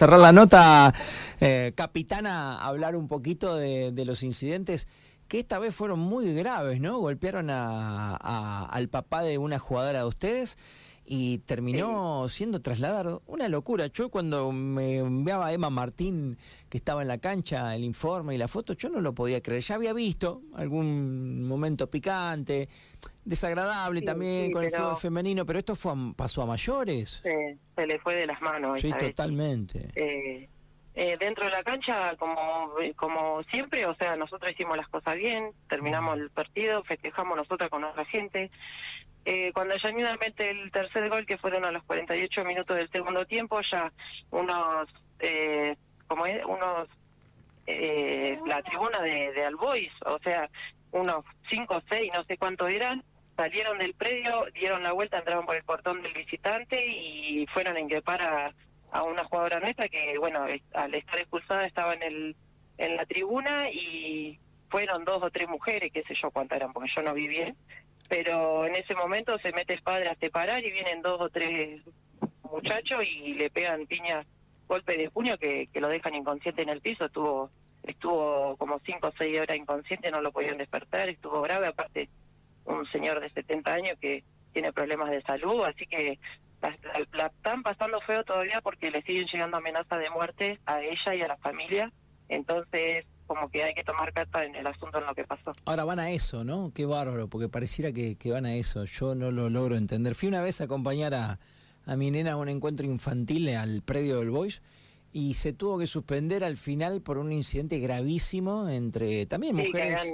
cerrar la nota, eh, capitana, hablar un poquito de, de, los incidentes que esta vez fueron muy graves, ¿no? Golpearon a, al papá de una jugadora de ustedes y terminó siendo trasladado. Una locura. Yo cuando me enviaba Emma Martín, que estaba en la cancha, el informe y la foto, yo no lo podía creer. Ya había visto algún momento picante, desagradable también con el fútbol femenino, pero esto fue pasó a mayores. se le fue de las manos. Sí, totalmente. Eh, eh, dentro de la cancha, como, como siempre, o sea, nosotros hicimos las cosas bien, terminamos el partido, festejamos nosotros con otra gente. Eh, cuando Yanina mete el tercer gol, que fueron a los 48 minutos del segundo tiempo, ya unos, eh, como es, unos, eh, la tribuna de, de Albois, o sea, unos 5 o 6, no sé cuántos eran, salieron del predio, dieron la vuelta, entraron por el portón del visitante y fueron a increpar a, a una jugadora nuestra que, bueno, al estar expulsada estaba en el en la tribuna y fueron dos o tres mujeres, qué sé yo cuántas eran, porque yo no vi bien, pero en ese momento se mete el padre a separar y vienen dos o tres muchachos y le pegan piñas, golpe de puño que, lo dejan inconsciente en el piso, estuvo estuvo como cinco o seis horas inconsciente, no lo podían despertar, estuvo grave, aparte un señor de 70 años que tiene problemas de salud, así que la, la, están pasando feo todavía porque le siguen llegando amenazas de muerte a ella y a la familia, entonces como que hay que tomar carta en el asunto en lo que pasó. Ahora van a eso, ¿no? Qué bárbaro, porque pareciera que, que van a eso. Yo no lo logro entender. Fui una vez a acompañar a, a mi nena a un encuentro infantil al predio del Boys y se tuvo que suspender al final por un incidente gravísimo entre también mujeres.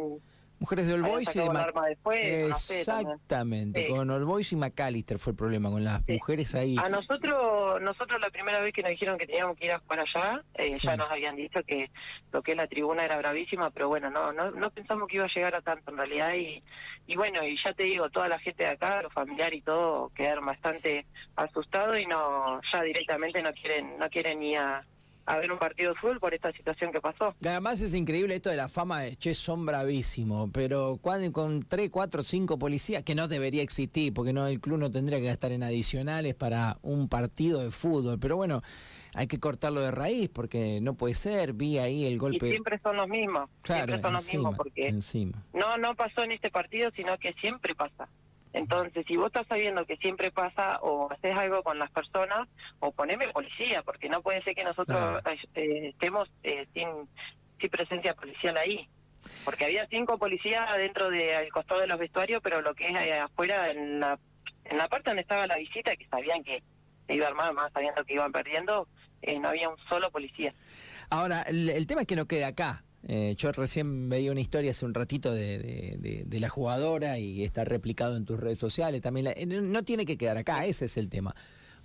Mujeres de All Boys y de Exactamente, con All Boys y McAllister fue el problema, con las mujeres ahí. A nosotros, nosotros la primera vez que nos dijeron que teníamos que ir a jugar allá, eh, ya nos habían dicho que lo que es la tribuna era bravísima, pero bueno, no, no, no pensamos que iba a llegar a tanto en realidad y, y bueno, y ya te digo, toda la gente de acá, los familiares y todo, quedaron bastante asustados y no, ya directamente no quieren, no quieren ni a a ver un partido de fútbol por esta situación que pasó. Además es increíble esto de la fama de Che, son bravísimos, pero cuando, con 3, 4, 5 policías, que no debería existir, porque no el club no tendría que gastar en adicionales para un partido de fútbol, pero bueno, hay que cortarlo de raíz porque no puede ser, vi ahí el golpe. Y siempre son los mismos, claro, siempre son los mismos, porque encima. no, no pasó en este partido, sino que siempre pasa. Entonces, si vos estás sabiendo que siempre pasa o haces algo con las personas, o poneme policía, porque no puede ser que nosotros eh, estemos eh, sin, sin presencia policial ahí. Porque había cinco policías dentro del costado de los vestuarios, pero lo que es eh, afuera, en la, en la parte donde estaba la visita, que sabían que se iba a armar, más sabiendo que iban perdiendo, no había un solo policía. Ahora, el, el tema es que no quede acá. Eh, yo recién veía una historia hace un ratito de, de, de, la jugadora y está replicado en tus redes sociales. También eh, no tiene que quedar acá, ese es el tema.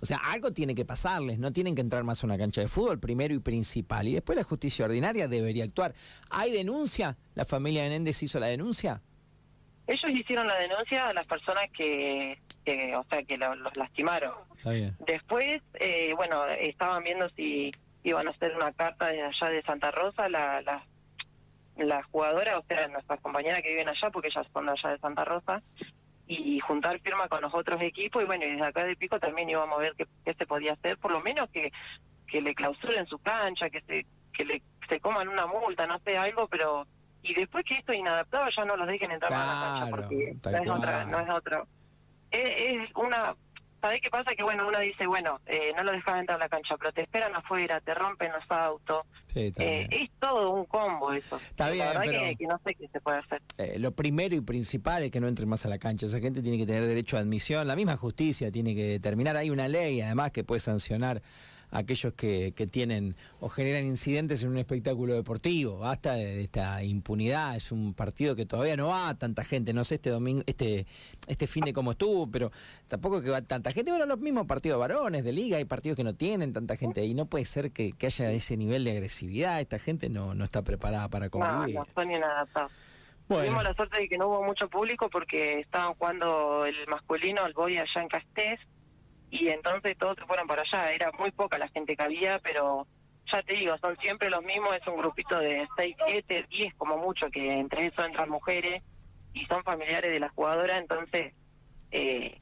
O sea, algo tiene que pasarles, no tienen que entrar más a una cancha de fútbol, primero y principal. Y después la justicia ordinaria debería actuar. ¿Hay denuncia? ¿La familia Menéndez hizo la denuncia? Ellos hicieron la denuncia a las personas que, o sea, que los lastimaron. Después, eh, bueno, estaban viendo si iban a hacer una carta desde allá de Santa Rosa, la, la la jugadora, o sea, nuestras compañeras que viven allá, porque ellas son allá de Santa Rosa, y juntar firma con los otros equipos, y bueno, y desde acá de Pico también íbamos a ver qué, qué se podía hacer, por lo menos que, que le clausuren su cancha, que se, que le se coman una multa, no sé, algo, pero y después que esto inadaptado ya no los dejen entrar claro, a la cancha porque no es otra, no es otra. Es, es una ¿Sabés qué pasa? Que bueno, uno dice, bueno, eh, no lo dejan entrar a la cancha, pero te esperan afuera, te rompen los autos. Sí, eh, es todo un combo eso. Está bien, la verdad pero, que, no sé qué se puede hacer. Eh, lo primero y principal es que no entren más a la cancha. Esa gente tiene que tener derecho a admisión. La misma justicia tiene que determinar. Hay una ley, además, que puede sancionar aquellos que, que tienen o generan incidentes en un espectáculo deportivo. Basta de, esta impunidad. Es un partido que todavía no va tanta gente. No sé este domingo, este, este fin de cómo estuvo, pero tampoco que va tanta gente. Bueno, los mismos partidos varones de liga, hay partidos que no tienen tanta gente y no puede ser que, que haya ese nivel de agresividad. Esta gente no, no está preparada para convivir. No, no son inadaptados. Bueno. Tuvimos la suerte de que no hubo mucho público porque estaban jugando el masculino, el boy allá en Castés, y entonces todos se fueron para allá. Era muy poca la gente que había, pero ya te digo, son siempre los mismos, es un grupito de 6, 7, 10 como mucho, que entre eso entran mujeres y son familiares de la jugadora, entonces eh,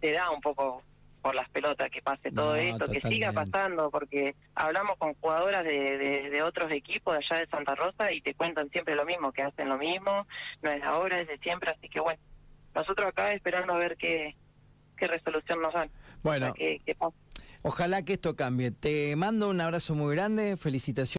te da un poco por las pelotas que pase todo esto, que siga pasando, porque hablamos con jugadoras de, de, de, otros equipos de allá de Santa Rosa y te cuentan siempre lo mismo, que hacen lo mismo, no es ahora, es de siempre, así que bueno, nosotros acá esperando a ver qué, qué resolución nos dan. Bueno, ojalá que esto cambie. Te mando un abrazo muy grande, felicitaciones.